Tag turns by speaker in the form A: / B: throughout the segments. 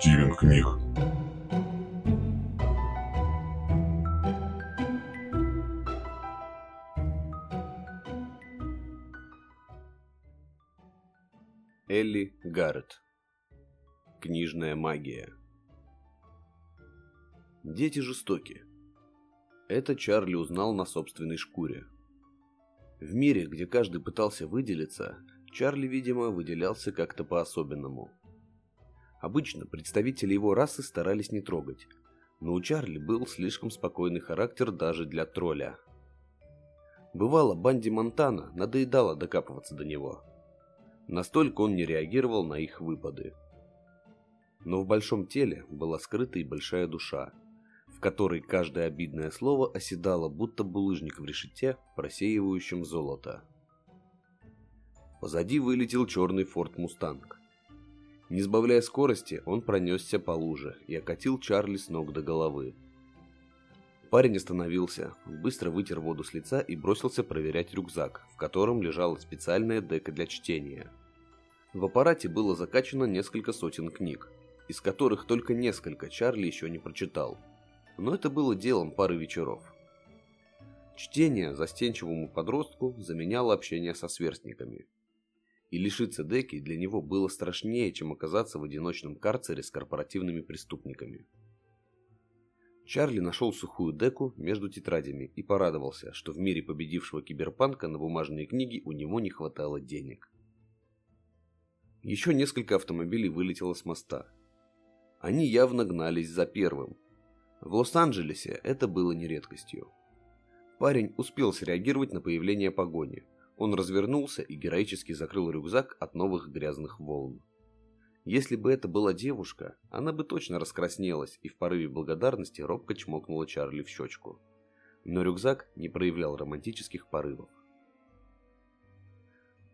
A: Стивен книг.
B: Элли Гаррет. Книжная магия. Дети жестоки. Это Чарли узнал на собственной шкуре. В мире, где каждый пытался выделиться, Чарли, видимо, выделялся как-то по-особенному. Обычно представители его расы старались не трогать, но у Чарли был слишком спокойный характер даже для тролля. Бывало, банде Монтана надоедало докапываться до него. Настолько он не реагировал на их выпады. Но в большом теле была скрыта и большая душа, в которой каждое обидное слово оседало, будто булыжник в решете, просеивающем золото. Позади вылетел черный форт Мустанг. Не сбавляя скорости, он пронесся по луже и окатил Чарли с ног до головы. Парень остановился, быстро вытер воду с лица и бросился проверять рюкзак, в котором лежала специальная дека для чтения. В аппарате было закачано несколько сотен книг, из которых только несколько Чарли еще не прочитал. Но это было делом пары вечеров. Чтение застенчивому подростку заменяло общение со сверстниками – и лишиться Деки для него было страшнее, чем оказаться в одиночном карцере с корпоративными преступниками. Чарли нашел сухую Деку между тетрадями и порадовался, что в мире победившего киберпанка на бумажные книги у него не хватало денег. Еще несколько автомобилей вылетело с моста. Они явно гнались за первым. В Лос-Анджелесе это было не редкостью. Парень успел среагировать на появление погони – он развернулся и героически закрыл рюкзак от новых грязных волн. Если бы это была девушка, она бы точно раскраснелась и в порыве благодарности робко чмокнула Чарли в щечку. Но рюкзак не проявлял романтических порывов.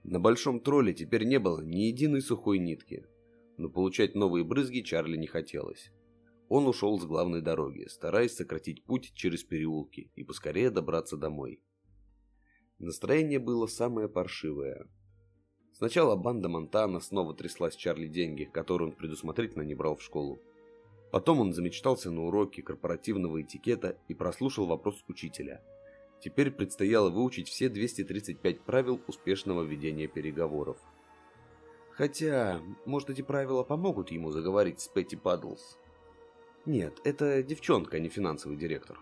B: На большом тролле теперь не было ни единой сухой нитки, но получать новые брызги Чарли не хотелось. Он ушел с главной дороги, стараясь сократить путь через переулки и поскорее добраться домой. Настроение было самое паршивое. Сначала банда Монтана снова трясла с Чарли деньги, которые он предусмотрительно не брал в школу. Потом он замечтался на уроке корпоративного этикета и прослушал вопрос учителя. Теперь предстояло выучить все 235 правил успешного ведения переговоров. Хотя, может эти правила помогут ему заговорить с Петти Паддлс? Нет, это девчонка, а не финансовый директор.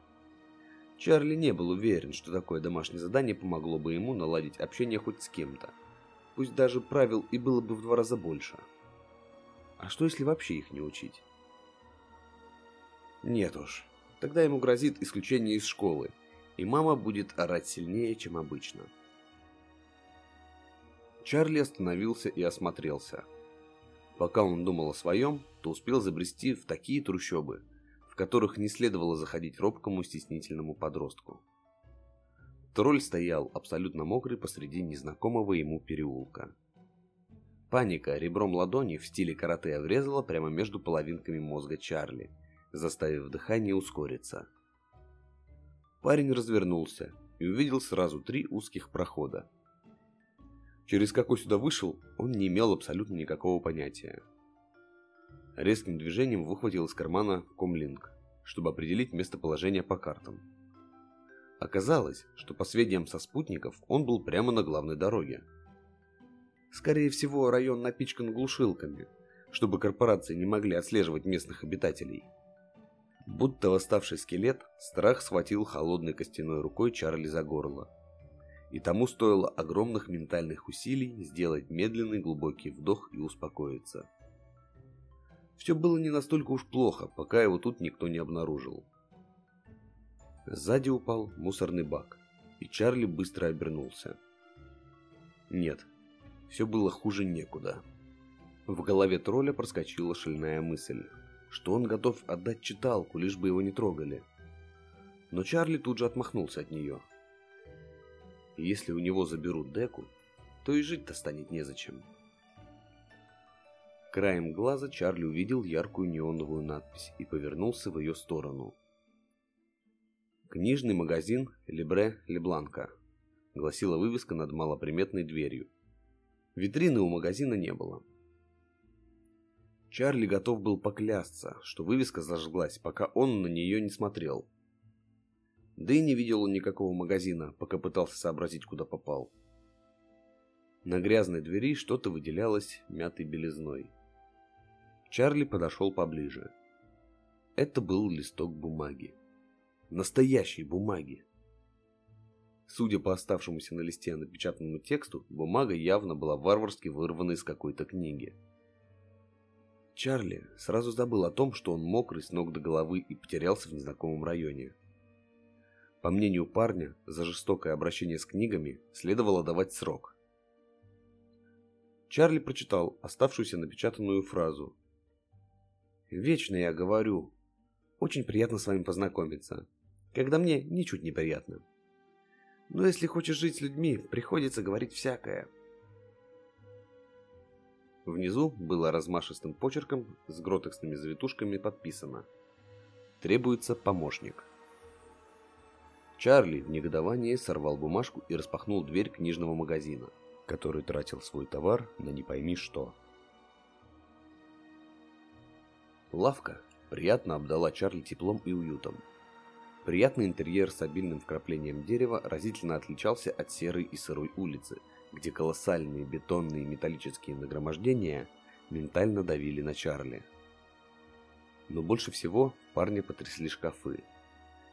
B: Чарли не был уверен, что такое домашнее задание помогло бы ему наладить общение хоть с кем-то. Пусть даже правил и было бы в два раза больше. А что если вообще их не учить? Нет уж, тогда ему грозит исключение из школы, и мама будет орать сильнее, чем обычно. Чарли остановился и осмотрелся. Пока он думал о своем, то успел забрести в такие трущобы – которых не следовало заходить робкому стеснительному подростку. Тролль стоял абсолютно мокрый посреди незнакомого ему переулка. Паника ребром ладони в стиле карате врезала прямо между половинками мозга Чарли, заставив дыхание ускориться. Парень развернулся и увидел сразу три узких прохода. Через какой сюда вышел, он не имел абсолютно никакого понятия. Резким движением выхватил из кармана комлинг, чтобы определить местоположение по картам. Оказалось, что по сведениям со спутников он был прямо на главной дороге. Скорее всего, район напичкан глушилками, чтобы корпорации не могли отслеживать местных обитателей. Будто восставший скелет, страх схватил холодной костяной рукой Чарли за горло. И тому стоило огромных ментальных усилий сделать медленный глубокий вдох и успокоиться. Все было не настолько уж плохо, пока его тут никто не обнаружил. Сзади упал мусорный бак, и Чарли быстро обернулся. Нет, все было хуже некуда. В голове тролля проскочила шальная мысль, что он готов отдать читалку, лишь бы его не трогали. Но Чарли тут же отмахнулся от нее. если у него заберут деку, то и жить-то станет незачем. Краем глаза Чарли увидел яркую неоновую надпись и повернулся в ее сторону. «Книжный магазин Лебре Лебланка», — гласила вывеска над малоприметной дверью. Витрины у магазина не было. Чарли готов был поклясться, что вывеска зажглась, пока он на нее не смотрел. Да и не видел он никакого магазина, пока пытался сообразить, куда попал. На грязной двери что-то выделялось мятой белизной. Чарли подошел поближе. Это был листок бумаги. Настоящей бумаги. Судя по оставшемуся на листе напечатанному тексту, бумага явно была варварски вырвана из какой-то книги. Чарли сразу забыл о том, что он мокрый с ног до головы и потерялся в незнакомом районе. По мнению парня, за жестокое обращение с книгами следовало давать срок. Чарли прочитал оставшуюся напечатанную фразу. «Вечно я говорю. Очень приятно с вами познакомиться, когда мне ничуть не приятно. Но если хочешь жить с людьми, приходится говорить всякое». Внизу было размашистым почерком с гротексными завитушками подписано «Требуется помощник». Чарли в негодовании сорвал бумажку и распахнул дверь книжного магазина, который тратил свой товар на не пойми что. Лавка приятно обдала Чарли теплом и уютом. Приятный интерьер с обильным вкраплением дерева разительно отличался от серой и сырой улицы – где колоссальные бетонные металлические нагромождения ментально давили на Чарли. Но больше всего парня потрясли шкафы,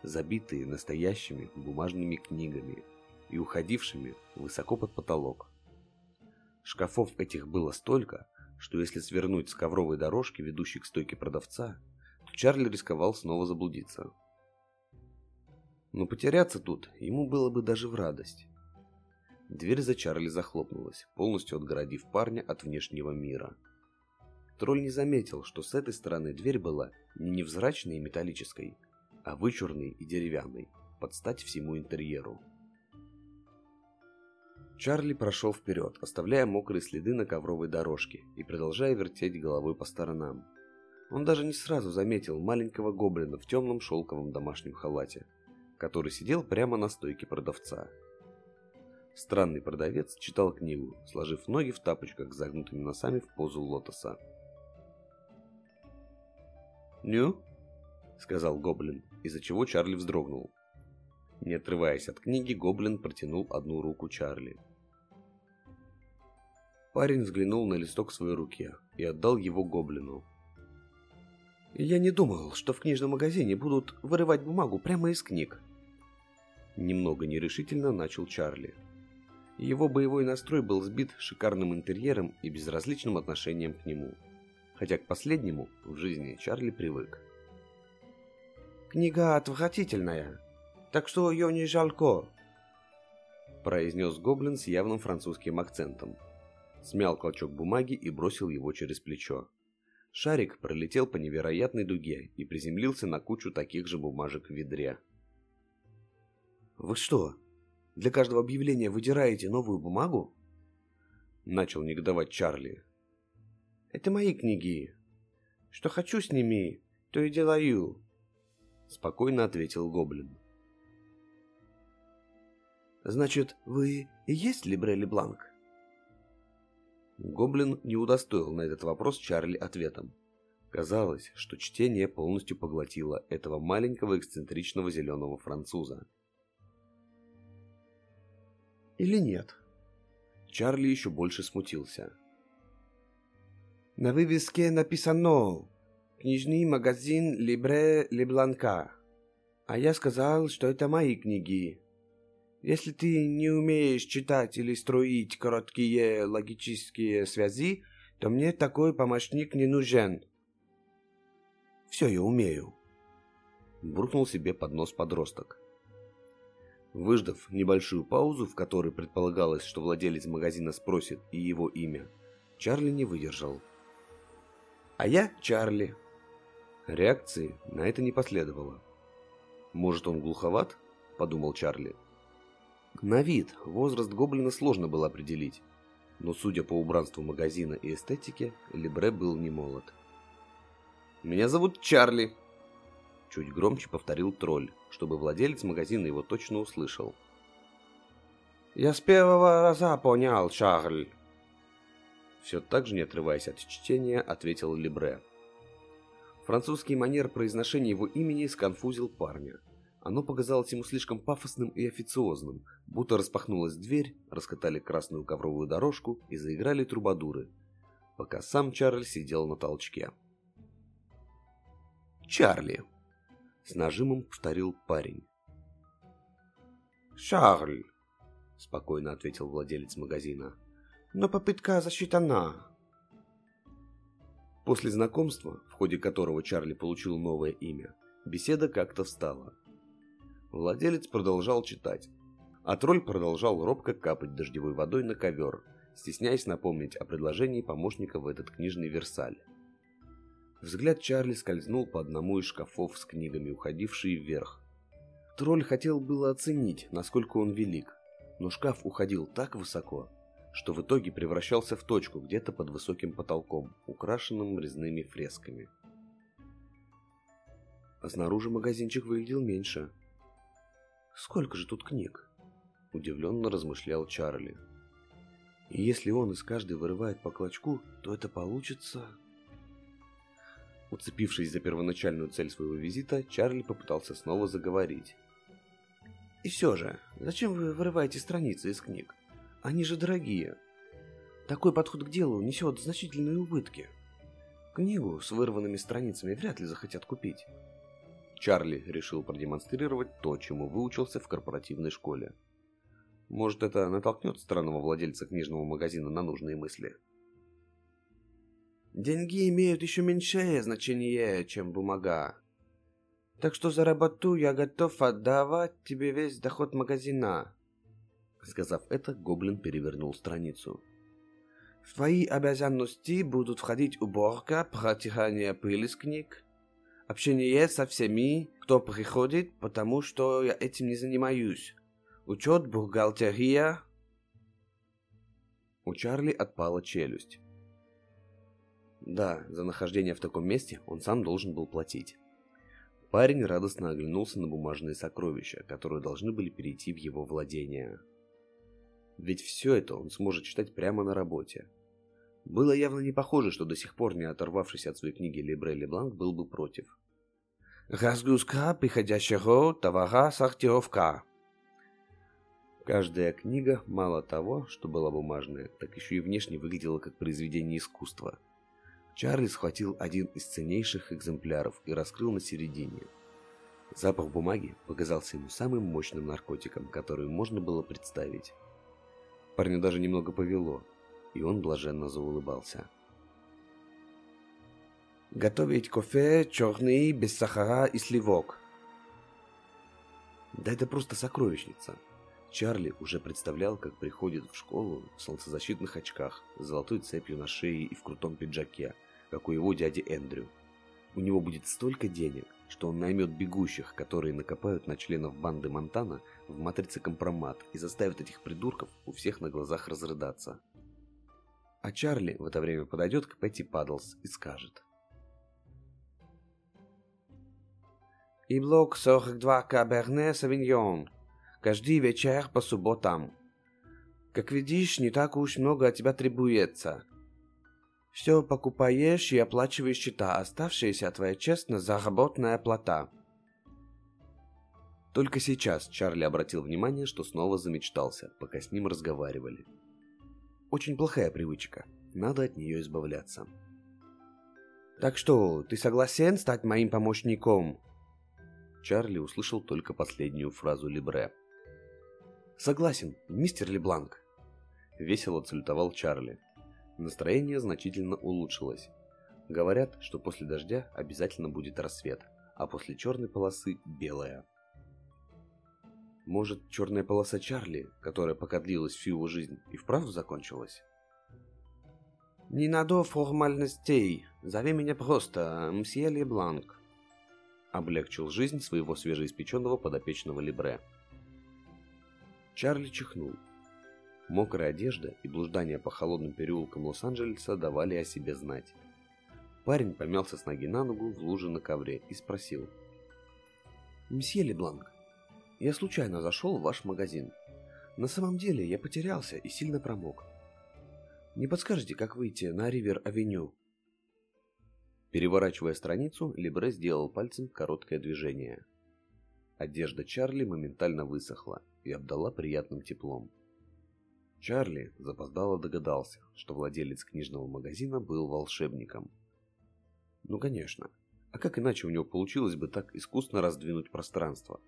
B: забитые настоящими бумажными книгами и уходившими высоко под потолок. Шкафов этих было столько, что если свернуть с ковровой дорожки, ведущей к стойке продавца, то Чарли рисковал снова заблудиться. Но потеряться тут ему было бы даже в радость. Дверь за Чарли захлопнулась, полностью отгородив парня от внешнего мира. Тролль не заметил, что с этой стороны дверь была не невзрачной и металлической, а вычурной и деревянной, под стать всему интерьеру. Чарли прошел вперед, оставляя мокрые следы на ковровой дорожке и продолжая вертеть головой по сторонам. Он даже не сразу заметил маленького гоблина в темном шелковом домашнем халате, который сидел прямо на стойке продавца. Странный продавец читал книгу, сложив ноги в тапочках с загнутыми носами в позу лотоса. «Ню?» — сказал Гоблин, из-за чего Чарли вздрогнул. Не отрываясь от книги, Гоблин протянул одну руку Чарли. Парень взглянул на листок в своей руке и отдал его Гоблину. «Я не думал, что в книжном магазине будут вырывать бумагу прямо из книг». Немного нерешительно начал Чарли. Его боевой настрой был сбит шикарным интерьером и безразличным отношением к нему. Хотя к последнему в жизни Чарли привык. «Книга отвратительная, так что ее не жалко», произнес гоблин с явным французским акцентом. Смял клочок бумаги и бросил его через плечо. Шарик пролетел по невероятной дуге и приземлился на кучу таких же бумажек в ведре. «Вы что, для каждого объявления выдираете новую бумагу?» Начал негодовать Чарли. «Это мои книги. Что хочу с ними, то и делаю», спокойно ответил Гоблин. «Значит, вы и есть Либрели Бланк?» Гоблин не удостоил на этот вопрос Чарли ответом. Казалось, что чтение полностью поглотило этого маленького эксцентричного зеленого француза или нет? Чарли еще больше смутился. На вывеске написано «Книжный магазин Либре Лебланка». А я сказал, что это мои книги. Если ты не умеешь читать или строить короткие логические связи, то мне такой помощник не нужен. Все я умею. Буркнул себе под нос подросток. Выждав небольшую паузу, в которой предполагалось, что владелец магазина спросит и его имя, Чарли не выдержал. «А я Чарли». Реакции на это не последовало. «Может, он глуховат?» – подумал Чарли. На вид возраст гоблина сложно было определить, но судя по убранству магазина и эстетике, Либре был не молод. «Меня зовут Чарли», Чуть громче повторил тролль, чтобы владелец магазина его точно услышал. «Я с первого раза понял, Шарль». Все так же, не отрываясь от чтения, ответил Лебре. Французский манер произношения его имени сконфузил парня. Оно показалось ему слишком пафосным и официозным, будто распахнулась дверь, раскатали красную ковровую дорожку и заиграли трубадуры, пока сам Чарльз сидел на толчке. «Чарли!» — с нажимом повторил парень.
A: «Шарль!»
B: — спокойно ответил владелец магазина.
A: «Но попытка засчитана!»
B: После знакомства, в ходе которого Чарли получил новое имя, беседа как-то встала. Владелец продолжал читать, а тролль продолжал робко капать дождевой водой на ковер, стесняясь напомнить о предложении помощника в этот книжный Версаль. Взгляд Чарли скользнул по одному из шкафов с книгами, уходившие вверх. Тролль хотел было оценить, насколько он велик, но шкаф уходил так высоко, что в итоге превращался в точку где-то под высоким потолком, украшенным резными фресками. А снаружи магазинчик выглядел меньше – Сколько же тут книг? Удивленно размышлял Чарли. И если он из каждой вырывает по клочку, то это получится... Уцепившись за первоначальную цель своего визита, Чарли попытался снова заговорить. «И все же, зачем вы вырываете страницы из книг? Они же дорогие. Такой подход к делу несет значительные убытки. Книгу с вырванными страницами вряд ли захотят купить. Чарли решил продемонстрировать то, чему выучился в корпоративной школе. Может, это натолкнет странного владельца книжного магазина на нужные мысли.
A: Деньги имеют еще меньшее значение, чем бумага. Так что за работу я готов отдавать тебе весь доход магазина.
B: Сказав это, гоблин перевернул страницу.
A: В твои обязанности будут входить уборка, протирание пыли с книг, Общение со всеми, кто приходит, потому что я этим не занимаюсь. Учет, бухгалтерия.
B: У Чарли отпала челюсть. Да, за нахождение в таком месте он сам должен был платить. Парень радостно оглянулся на бумажные сокровища, которые должны были перейти в его владение. Ведь все это он сможет читать прямо на работе. Было явно не похоже, что до сих пор не оторвавшись от своей книги Лебре Лебланк был бы против.
A: Разгрузка приходящего товара сортировка.
B: Каждая книга, мало того, что была бумажная, так еще и внешне выглядела как произведение искусства. Чарли схватил один из ценнейших экземпляров и раскрыл на середине. Запах бумаги показался ему самым мощным наркотиком, который можно было представить. Парню даже немного повело, и он блаженно заулыбался.
A: Готовить кофе черный, без сахара и сливок.
B: Да это просто сокровищница. Чарли уже представлял, как приходит в школу в солнцезащитных очках, с золотой цепью на шее и в крутом пиджаке, как у его дяди Эндрю. У него будет столько денег, что он наймет бегущих, которые накопают на членов банды Монтана в матрице компромат и заставит этих придурков у всех на глазах разрыдаться. А Чарли в это время подойдет к Пэтти Падлс и скажет –
A: и блок 42 Каберне Савиньон. Каждый вечер по субботам. Как видишь, не так уж много от тебя требуется. Все покупаешь и оплачиваешь счета, оставшиеся твоя честно заработанная плата.
B: Только сейчас Чарли обратил внимание, что снова замечтался, пока с ним разговаривали. Очень плохая привычка. Надо от нее избавляться.
A: «Так что, ты согласен стать моим помощником?»
B: Чарли услышал только последнюю фразу Либре. «Согласен, мистер Лебланк!» Весело отсалютовал Чарли. Настроение значительно улучшилось. Говорят, что после дождя обязательно будет рассвет, а после черной полосы – белая. Может, черная полоса Чарли, которая пока длилась всю его жизнь, и вправду закончилась?
A: «Не надо формальностей. Зови меня просто мсье Лебланк»,
B: облегчил жизнь своего свежеиспеченного подопечного Либре. Чарли чихнул. Мокрая одежда и блуждание по холодным переулкам Лос-Анджелеса давали о себе знать. Парень помялся с ноги на ногу в луже на ковре и спросил. «Мсье Лебланк, я случайно зашел в ваш магазин. На самом деле я потерялся и сильно промок.
A: Не подскажете, как выйти на Ривер-авеню?»
B: Переворачивая страницу, Либре сделал пальцем короткое движение. Одежда Чарли моментально высохла и обдала приятным теплом. Чарли запоздало догадался, что владелец книжного магазина был волшебником. Ну, конечно. А как иначе у него получилось бы так искусно раздвинуть пространство?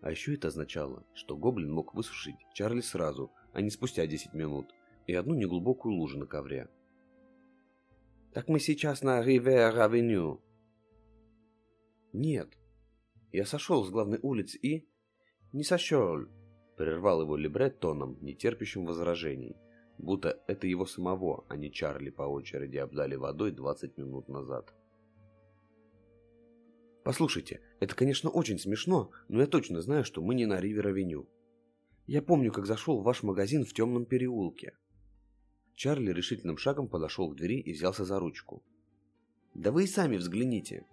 B: А еще это означало, что гоблин мог высушить Чарли сразу, а не спустя 10 минут, и одну неглубокую лужу на ковре.
A: «Так мы сейчас на Ривер-авеню».
B: «Нет. Я сошел с главной улицы и...»
A: «Не сошел», —
B: прервал его Лебрет тоном, не терпящим возражений, будто это его самого, а не Чарли по очереди обдали водой 20 минут назад.
A: Послушайте, это, конечно, очень смешно, но я точно знаю, что мы не на Ривер-авеню. Я помню, как зашел в ваш магазин в темном переулке.
B: Чарли решительным шагом подошел к двери и взялся за ручку.
A: Да вы и сами взгляните.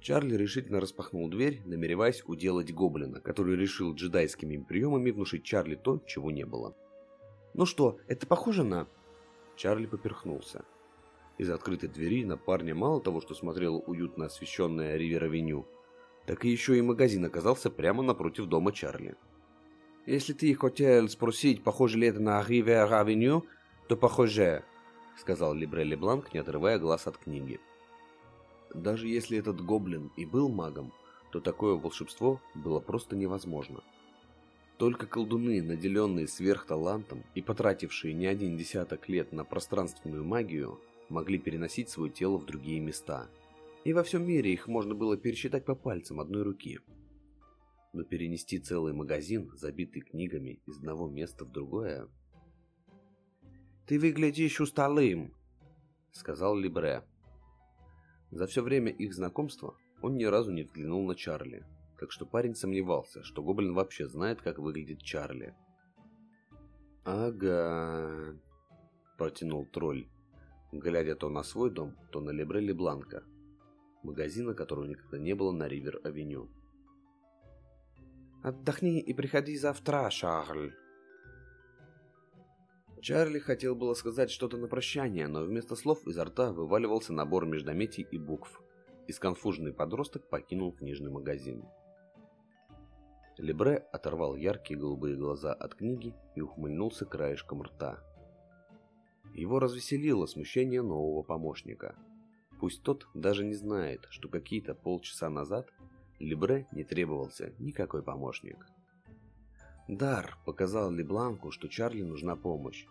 B: Чарли решительно распахнул дверь, намереваясь уделать гоблина, который решил джедайскими приемами внушить Чарли то, чего не было.
A: «Ну что, это похоже на...»
B: Чарли поперхнулся. Из открытой двери на парня мало того, что смотрела уютно освещенная Ривер-авеню, так и еще и магазин оказался прямо напротив дома Чарли.
A: «Если ты хотел спросить, похоже ли это на Ривер-авеню, то похоже», — сказал Либре Лебланк, не отрывая глаз от книги.
B: Даже если этот гоблин и был магом, то такое волшебство было просто невозможно. Только колдуны, наделенные сверхталантом и потратившие не один десяток лет на пространственную магию, могли переносить свое тело в другие места. И во всем мире их можно было пересчитать по пальцам одной руки. Но перенести целый магазин, забитый книгами, из одного места в другое...
A: «Ты выглядишь усталым», — сказал Либре.
B: За все время их знакомства он ни разу не взглянул на Чарли, так что парень сомневался, что Гоблин вообще знает, как выглядит Чарли.
A: «Ага», — протянул тролль
B: глядя то на свой дом, то на Лебрели Бланка, магазина, которого никогда не было на Ривер-авеню.
A: «Отдохни и приходи завтра, Шарль!»
B: Чарли хотел было сказать что-то на прощание, но вместо слов изо рта вываливался набор междометий и букв, и сконфуженный подросток покинул книжный магазин. Лебре оторвал яркие голубые глаза от книги и ухмыльнулся краешком рта. Его развеселило смущение нового помощника. Пусть тот даже не знает, что какие-то полчаса назад Лебре не требовался никакой помощник. Дар показал Лебланку, что Чарли нужна помощь.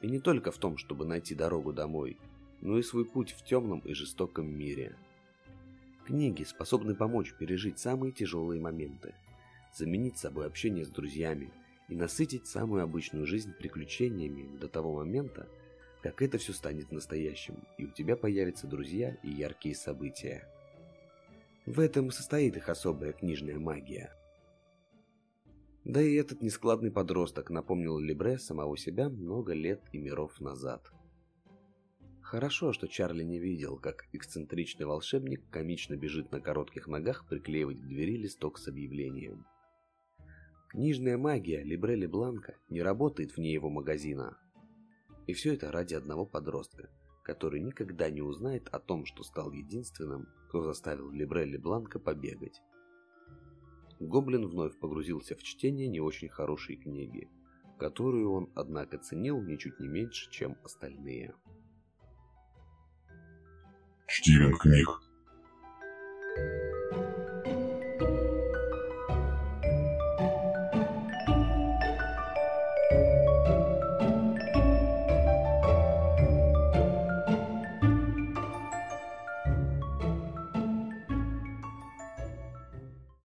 B: И не только в том, чтобы найти дорогу домой, но и свой путь в темном и жестоком мире. Книги способны помочь пережить самые тяжелые моменты, заменить собой общение с друзьями и насытить самую обычную жизнь приключениями до того момента, как это все станет настоящим, и у тебя появятся друзья и яркие события. В этом и состоит их особая книжная магия. Да и этот нескладный подросток напомнил Либре самого себя много лет и миров назад. Хорошо, что Чарли не видел, как эксцентричный волшебник комично бежит на коротких ногах приклеивать к двери листок с объявлением. Книжная магия Либре Бланка не работает вне его магазина, и все это ради одного подростка, который никогда не узнает о том, что стал единственным, кто заставил Либрелли Бланка побегать. Гоблин вновь погрузился в чтение не очень хорошей книги, которую он, однако, ценил ничуть не меньше, чем остальные.
C: Чтимин книг